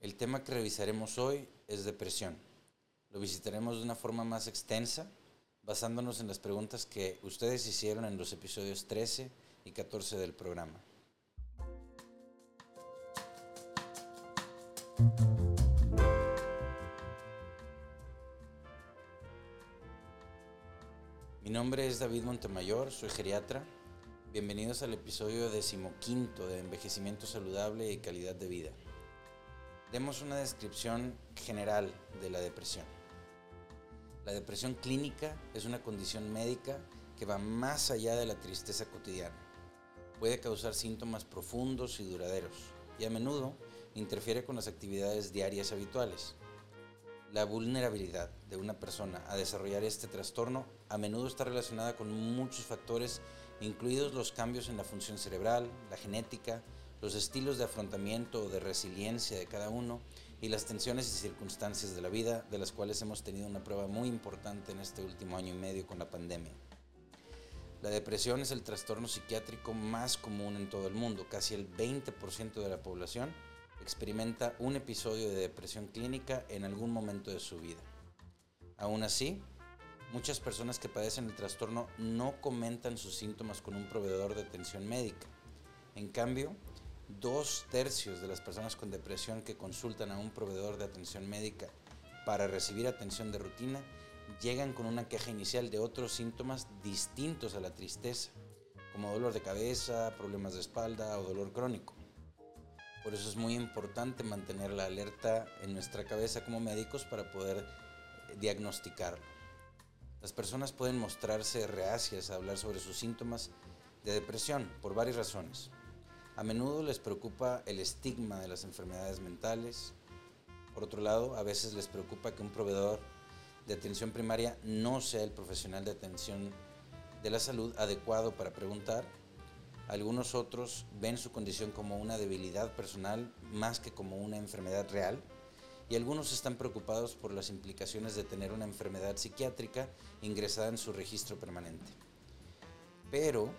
El tema que revisaremos hoy es depresión. Lo visitaremos de una forma más extensa, basándonos en las preguntas que ustedes hicieron en los episodios 13 y 14 del programa. Mi nombre es David Montemayor, soy geriatra. Bienvenidos al episodio decimoquinto de Envejecimiento Saludable y Calidad de Vida. Demos una descripción general de la depresión. La depresión clínica es una condición médica que va más allá de la tristeza cotidiana. Puede causar síntomas profundos y duraderos y a menudo interfiere con las actividades diarias habituales. La vulnerabilidad de una persona a desarrollar este trastorno a menudo está relacionada con muchos factores, incluidos los cambios en la función cerebral, la genética, los estilos de afrontamiento o de resiliencia de cada uno y las tensiones y circunstancias de la vida, de las cuales hemos tenido una prueba muy importante en este último año y medio con la pandemia. La depresión es el trastorno psiquiátrico más común en todo el mundo. Casi el 20% de la población experimenta un episodio de depresión clínica en algún momento de su vida. Aún así, muchas personas que padecen el trastorno no comentan sus síntomas con un proveedor de atención médica. En cambio, dos tercios de las personas con depresión que consultan a un proveedor de atención médica para recibir atención de rutina llegan con una queja inicial de otros síntomas distintos a la tristeza, como dolor de cabeza, problemas de espalda o dolor crónico. Por eso es muy importante mantener la alerta en nuestra cabeza como médicos para poder eh, diagnosticarlo. Las personas pueden mostrarse reacias a hablar sobre sus síntomas de depresión por varias razones. A menudo les preocupa el estigma de las enfermedades mentales. Por otro lado, a veces les preocupa que un proveedor de atención primaria no sea el profesional de atención de la salud adecuado para preguntar. Algunos otros ven su condición como una debilidad personal más que como una enfermedad real. Y algunos están preocupados por las implicaciones de tener una enfermedad psiquiátrica ingresada en su registro permanente. Pero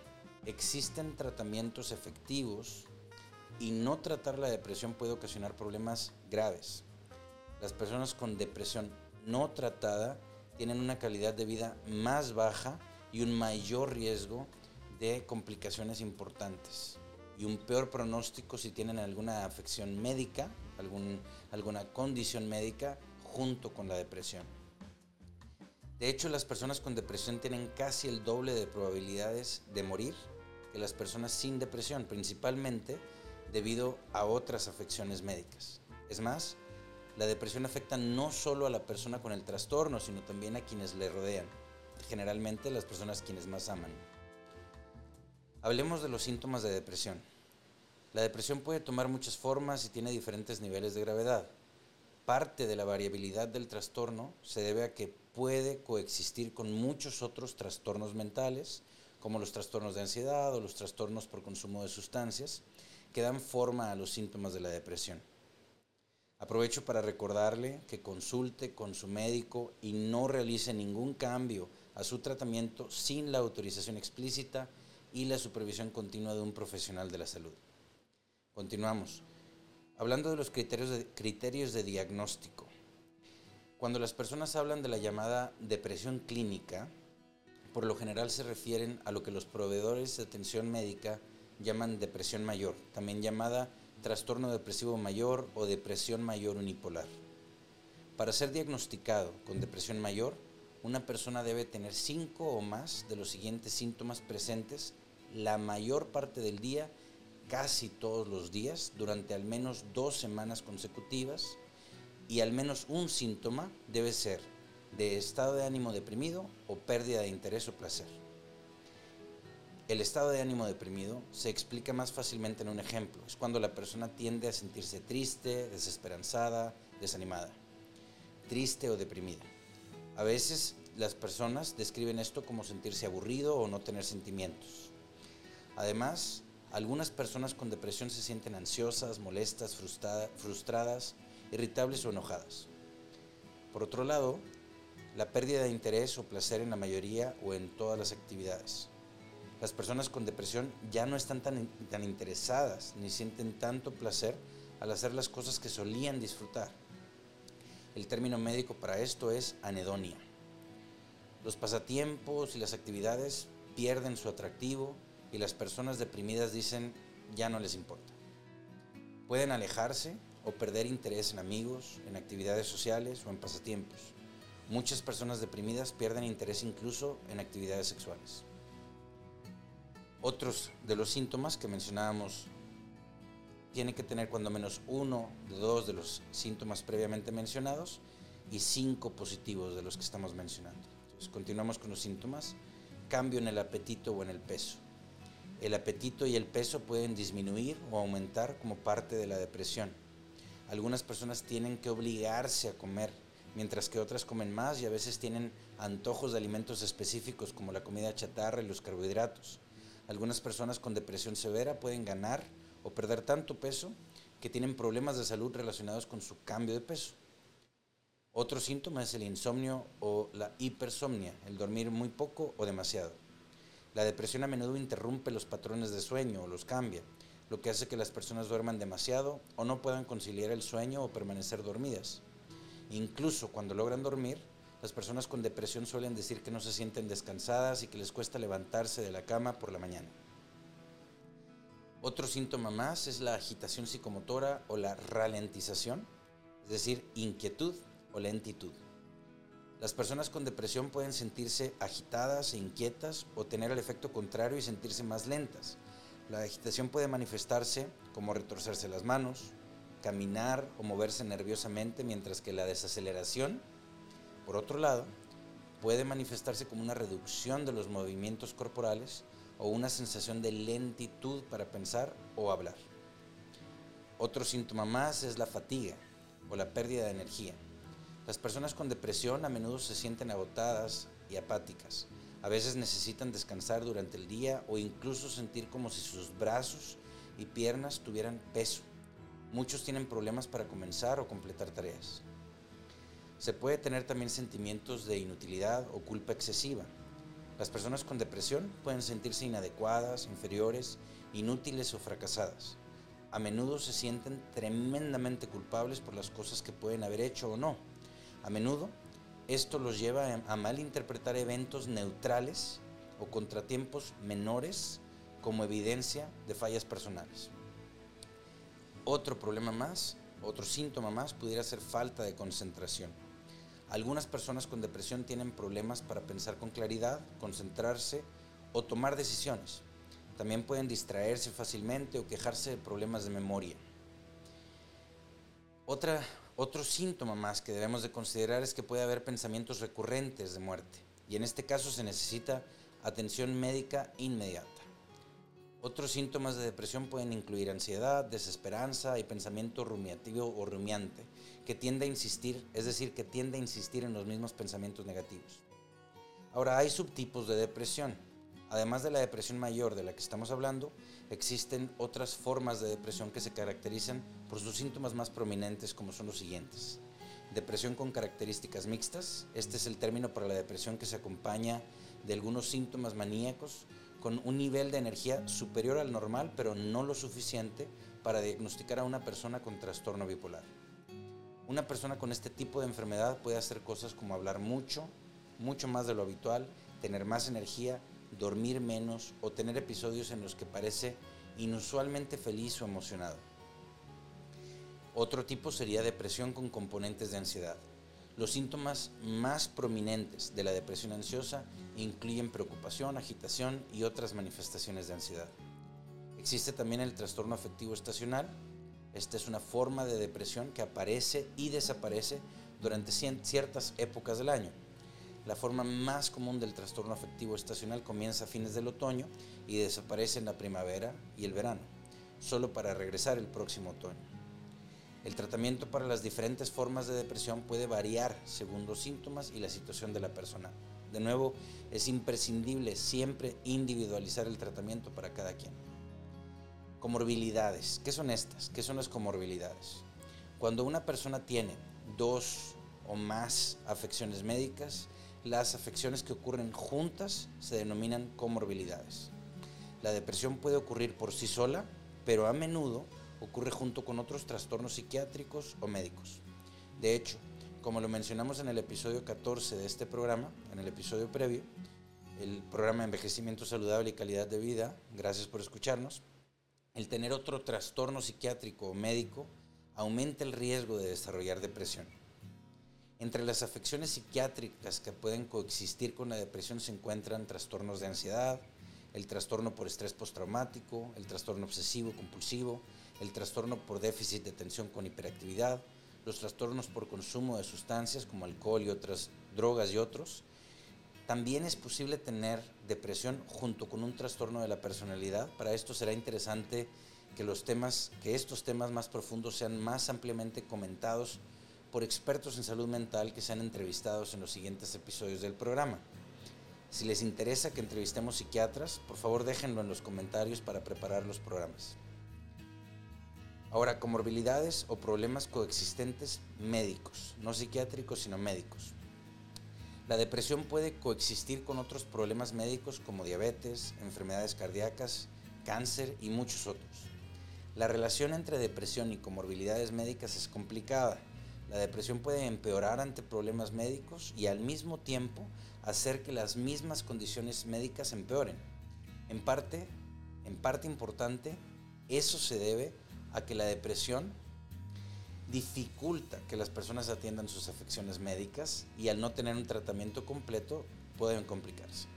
existen tratamientos efectivos y no tratar la depresión puede ocasionar problemas graves. Las personas con depresión no tratada tienen una calidad de vida más baja y un mayor riesgo de complicaciones importantes y un peor pronóstico si tienen alguna afección médica, alguna condición médica junto con la depresión. De hecho, las personas con depresión tienen casi el doble de probabilidades de morir que las personas sin depresión, principalmente debido a otras afecciones médicas. Es más, la depresión afecta no solo a la persona con el trastorno, sino también a quienes le rodean, generalmente las personas quienes más aman. Hablemos de los síntomas de depresión. La depresión puede tomar muchas formas y tiene diferentes niveles de gravedad parte de la variabilidad del trastorno se debe a que puede coexistir con muchos otros trastornos mentales, como los trastornos de ansiedad o los trastornos por consumo de sustancias, que dan forma a los síntomas de la depresión. Aprovecho para recordarle que consulte con su médico y no realice ningún cambio a su tratamiento sin la autorización explícita y la supervisión continua de un profesional de la salud. Continuamos. Hablando de los criterios de, criterios de diagnóstico, cuando las personas hablan de la llamada depresión clínica, por lo general se refieren a lo que los proveedores de atención médica llaman depresión mayor, también llamada trastorno depresivo mayor o depresión mayor unipolar. Para ser diagnosticado con depresión mayor, una persona debe tener cinco o más de los siguientes síntomas presentes la mayor parte del día casi todos los días durante al menos dos semanas consecutivas y al menos un síntoma debe ser de estado de ánimo deprimido o pérdida de interés o placer. El estado de ánimo deprimido se explica más fácilmente en un ejemplo. Es cuando la persona tiende a sentirse triste, desesperanzada, desanimada, triste o deprimida. A veces las personas describen esto como sentirse aburrido o no tener sentimientos. Además, algunas personas con depresión se sienten ansiosas, molestas, frustradas, irritables o enojadas. Por otro lado, la pérdida de interés o placer en la mayoría o en todas las actividades. Las personas con depresión ya no están tan, tan interesadas ni sienten tanto placer al hacer las cosas que solían disfrutar. El término médico para esto es anedonia. Los pasatiempos y las actividades pierden su atractivo y las personas deprimidas dicen ya no les importa. Pueden alejarse o perder interés en amigos, en actividades sociales o en pasatiempos. Muchas personas deprimidas pierden interés incluso en actividades sexuales. Otros de los síntomas que mencionábamos tiene que tener cuando menos uno de dos de los síntomas previamente mencionados y cinco positivos de los que estamos mencionando. Continuamos con los síntomas. Cambio en el apetito o en el peso. El apetito y el peso pueden disminuir o aumentar como parte de la depresión. Algunas personas tienen que obligarse a comer, mientras que otras comen más y a veces tienen antojos de alimentos específicos como la comida chatarra y los carbohidratos. Algunas personas con depresión severa pueden ganar o perder tanto peso que tienen problemas de salud relacionados con su cambio de peso. Otro síntoma es el insomnio o la hipersomnia, el dormir muy poco o demasiado. La depresión a menudo interrumpe los patrones de sueño o los cambia, lo que hace que las personas duerman demasiado o no puedan conciliar el sueño o permanecer dormidas. Incluso cuando logran dormir, las personas con depresión suelen decir que no se sienten descansadas y que les cuesta levantarse de la cama por la mañana. Otro síntoma más es la agitación psicomotora o la ralentización, es decir, inquietud o lentitud. Las personas con depresión pueden sentirse agitadas e inquietas o tener el efecto contrario y sentirse más lentas. La agitación puede manifestarse como retorcerse las manos, caminar o moverse nerviosamente, mientras que la desaceleración, por otro lado, puede manifestarse como una reducción de los movimientos corporales o una sensación de lentitud para pensar o hablar. Otro síntoma más es la fatiga o la pérdida de energía. Las personas con depresión a menudo se sienten agotadas y apáticas. A veces necesitan descansar durante el día o incluso sentir como si sus brazos y piernas tuvieran peso. Muchos tienen problemas para comenzar o completar tareas. Se puede tener también sentimientos de inutilidad o culpa excesiva, las personas con depresión pueden sentirse inadecuadas, inferiores, inútiles o fracasadas. A menudo se sienten tremendamente culpables por las cosas que pueden haber hecho o no. A menudo esto los lleva a malinterpretar eventos neutrales o contratiempos menores como evidencia de fallas personales. Otro problema más, otro síntoma más pudiera ser falta de concentración. Algunas personas con depresión tienen problemas para pensar con claridad, concentrarse o tomar decisiones. También pueden distraerse fácilmente o quejarse de problemas de memoria. Otra, otro síntoma más que debemos de considerar es que puede haber pensamientos recurrentes de muerte y en este caso se necesita atención médica inmediata. Otros síntomas de depresión pueden incluir ansiedad, desesperanza y pensamiento rumiativo o rumiante, que tiende a insistir, es decir, que tiende a insistir en los mismos pensamientos negativos. Ahora, hay subtipos de depresión. Además de la depresión mayor de la que estamos hablando, existen otras formas de depresión que se caracterizan por sus síntomas más prominentes, como son los siguientes. Depresión con características mixtas. Este es el término para la depresión que se acompaña de algunos síntomas maníacos con un nivel de energía superior al normal, pero no lo suficiente para diagnosticar a una persona con trastorno bipolar. Una persona con este tipo de enfermedad puede hacer cosas como hablar mucho, mucho más de lo habitual, tener más energía, dormir menos o tener episodios en los que parece inusualmente feliz o emocionado. Otro tipo sería depresión con componentes de ansiedad. Los síntomas más prominentes de la depresión ansiosa incluyen preocupación, agitación y otras manifestaciones de ansiedad. Existe también el trastorno afectivo estacional. Esta es una forma de depresión que aparece y desaparece durante ciertas épocas del año. La forma más común del trastorno afectivo estacional comienza a fines del otoño y desaparece en la primavera y el verano, solo para regresar el próximo otoño. El tratamiento para las diferentes formas de depresión puede variar según los síntomas y la situación de la persona. De nuevo, es imprescindible siempre individualizar el tratamiento para cada quien. Comorbilidades. ¿Qué son estas? ¿Qué son las comorbilidades? Cuando una persona tiene dos o más afecciones médicas, las afecciones que ocurren juntas se denominan comorbilidades. La depresión puede ocurrir por sí sola, pero a menudo ocurre junto con otros trastornos psiquiátricos o médicos. De hecho, como lo mencionamos en el episodio 14 de este programa, en el episodio previo, el programa Envejecimiento Saludable y Calidad de Vida, gracias por escucharnos, el tener otro trastorno psiquiátrico o médico aumenta el riesgo de desarrollar depresión. Entre las afecciones psiquiátricas que pueden coexistir con la depresión se encuentran trastornos de ansiedad, el trastorno por estrés postraumático, el trastorno obsesivo compulsivo, el trastorno por déficit de atención con hiperactividad, los trastornos por consumo de sustancias como alcohol y otras drogas y otros. También es posible tener depresión junto con un trastorno de la personalidad. Para esto será interesante que los temas, que estos temas más profundos sean más ampliamente comentados por expertos en salud mental que sean entrevistados en los siguientes episodios del programa. Si les interesa que entrevistemos psiquiatras, por favor déjenlo en los comentarios para preparar los programas. Ahora, comorbilidades o problemas coexistentes médicos, no psiquiátricos, sino médicos. La depresión puede coexistir con otros problemas médicos como diabetes, enfermedades cardíacas, cáncer y muchos otros. La relación entre depresión y comorbilidades médicas es complicada. La depresión puede empeorar ante problemas médicos y al mismo tiempo hacer que las mismas condiciones médicas empeoren. En parte, en parte importante, eso se debe a que la depresión dificulta que las personas atiendan sus afecciones médicas y al no tener un tratamiento completo pueden complicarse.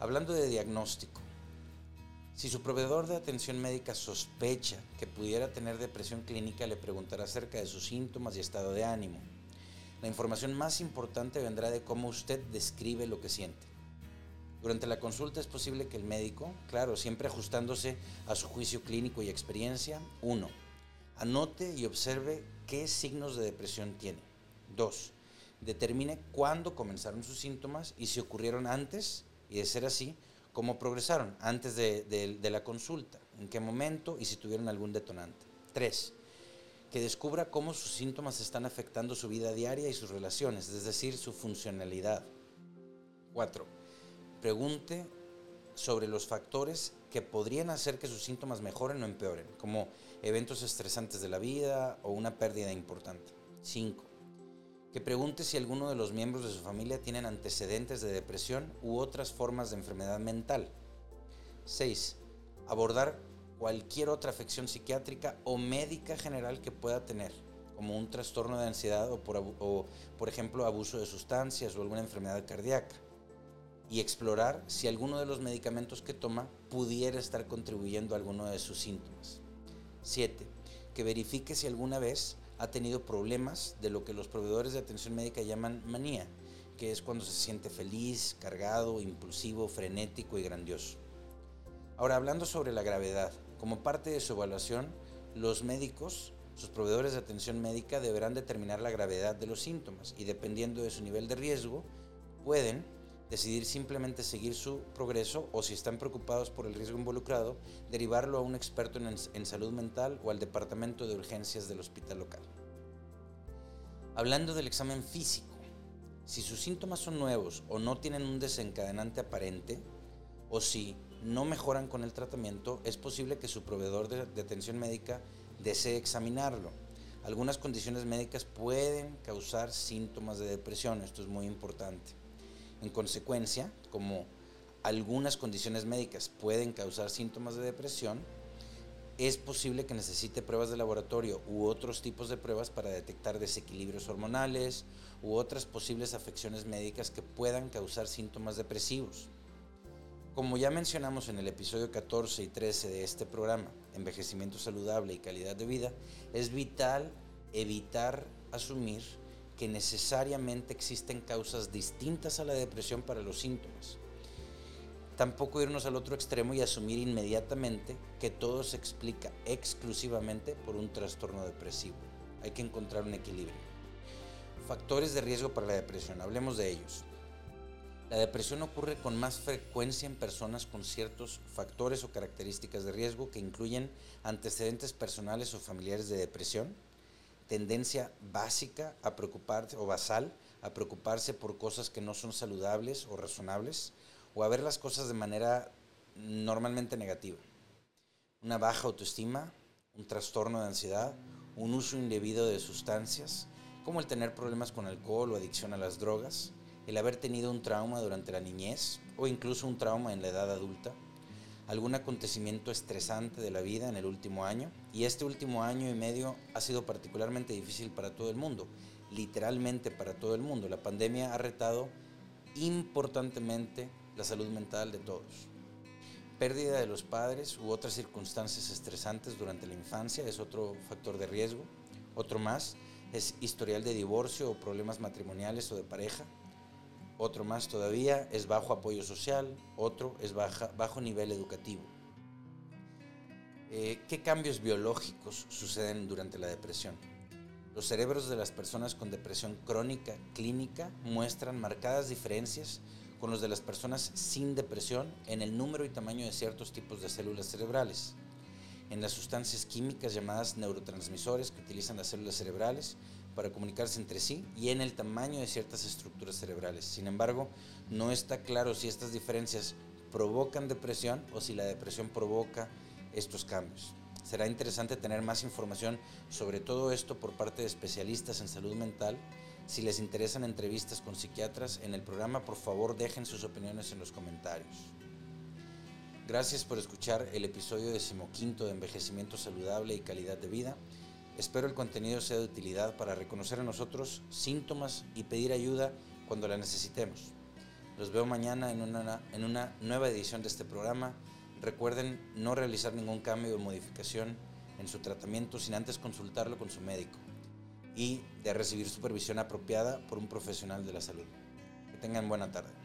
Hablando de diagnóstico, si su proveedor de atención médica sospecha que pudiera tener depresión clínica, le preguntará acerca de sus síntomas y estado de ánimo. La información más importante vendrá de cómo usted describe lo que siente. Durante la consulta es posible que el médico, claro, siempre ajustándose a su juicio clínico y experiencia, uno, anote y observe qué signos de depresión tiene. Dos, determine cuándo comenzaron sus síntomas y si ocurrieron antes, y de ser así, cómo progresaron antes de, de la consulta, en qué momento y si tuvieron algún detonante. Tres, que descubra cómo sus síntomas están afectando su vida diaria y sus relaciones, es decir, su funcionalidad. Cuatro, pregunte sobre los factores que podrían hacer que sus síntomas mejoren o empeoren, como eventos estresantes de la vida o una pérdida importante. 5. Que pregunte si alguno de los miembros de su familia tienen antecedentes de depresión u otras formas de enfermedad mental. 6. Abordar cualquier otra afección psiquiátrica o médica general que pueda tener, como un trastorno de ansiedad o por, o, por ejemplo, abuso de sustancias o alguna enfermedad cardíaca y explorar si alguno de los medicamentos que toma pudiera estar contribuyendo a alguno de sus síntomas. 7. Que verifique si alguna vez ha tenido problemas de lo que los proveedores de atención médica llaman manía, que es cuando se siente feliz, cargado, impulsivo, frenético y grandioso. Ahora, hablando sobre la gravedad, como parte de su evaluación, los médicos, sus proveedores de atención médica deberán determinar la gravedad de los síntomas y dependiendo de su nivel de riesgo, pueden decidir simplemente seguir su progreso o si están preocupados por el riesgo involucrado, derivarlo a un experto en, salud mental o al departamento de urgencias del hospital local. Hablando del examen físico, si sus síntomas son nuevos o no tienen un desencadenante aparente, o si no mejoran con el tratamiento, es posible que su proveedor de, atención médica desee examinarlo. Algunas condiciones médicas pueden causar síntomas de depresión, esto es muy importante. En consecuencia, como algunas condiciones médicas pueden causar síntomas de depresión, es posible que necesite pruebas de laboratorio u otros tipos de pruebas para detectar desequilibrios hormonales u otras posibles afecciones médicas que puedan causar síntomas depresivos. Como ya mencionamos en el episodio 14 y 13 de este programa, Envejecimiento Saludable y Calidad de Vida, es vital evitar asumir que necesariamente existen causas distintas a la depresión para los síntomas. Tampoco irnos al otro extremo y asumir inmediatamente que todo se explica exclusivamente por un trastorno depresivo. Hay que encontrar un equilibrio. Factores de riesgo para la depresión, hablemos de ellos. La depresión ocurre con más frecuencia en personas con ciertos factores o características de riesgo que incluyen antecedentes personales o familiares de depresión, tendencia básica a preocuparse o basal a preocuparse por cosas que no son saludables o razonables o a ver las cosas de manera normalmente negativa. Una baja autoestima, un trastorno de ansiedad, un uso indebido de sustancias, como el tener problemas con alcohol o adicción a las drogas, el haber tenido un trauma durante la niñez o incluso un trauma en la edad adulta, algún acontecimiento estresante de la vida en el último año, y este último año y medio ha sido particularmente difícil para todo el mundo, literalmente para todo el mundo. La pandemia ha retado importantemente la salud mental de todos. Pérdida de los padres u otras circunstancias estresantes durante la infancia es otro factor de riesgo. Otro más es historial de divorcio o problemas matrimoniales o de pareja. Otro más todavía es bajo apoyo social. Otro es bajo nivel educativo. Eh, ¿Qué cambios biológicos suceden durante la depresión? Los cerebros de las personas con depresión crónica clínica muestran marcadas diferencias con los de las personas sin depresión en el número y tamaño de ciertos tipos de células cerebrales, en las sustancias químicas llamadas neurotransmisores que utilizan las células cerebrales para comunicarse entre sí y en el tamaño de ciertas estructuras cerebrales. Sin embargo, no está claro si estas diferencias provocan depresión o si la depresión provoca estos cambios. Será interesante tener más información sobre todo esto por parte de especialistas en salud mental si les interesan entrevistas con psiquiatras en el programa, por favor dejen sus opiniones en los comentarios. Gracias por escuchar el episodio decimoquinto de Envejecimiento Saludable y Calidad de Vida. Espero el contenido sea de utilidad para reconocer a nosotros síntomas y pedir ayuda cuando la necesitemos. Los veo mañana en una, en una nueva edición de este programa. Recuerden no realizar ningún cambio o modificación en su tratamiento sin antes consultarlo con su médico y de recibir supervisión apropiada por un profesional de la salud. Que tengan buena tarde.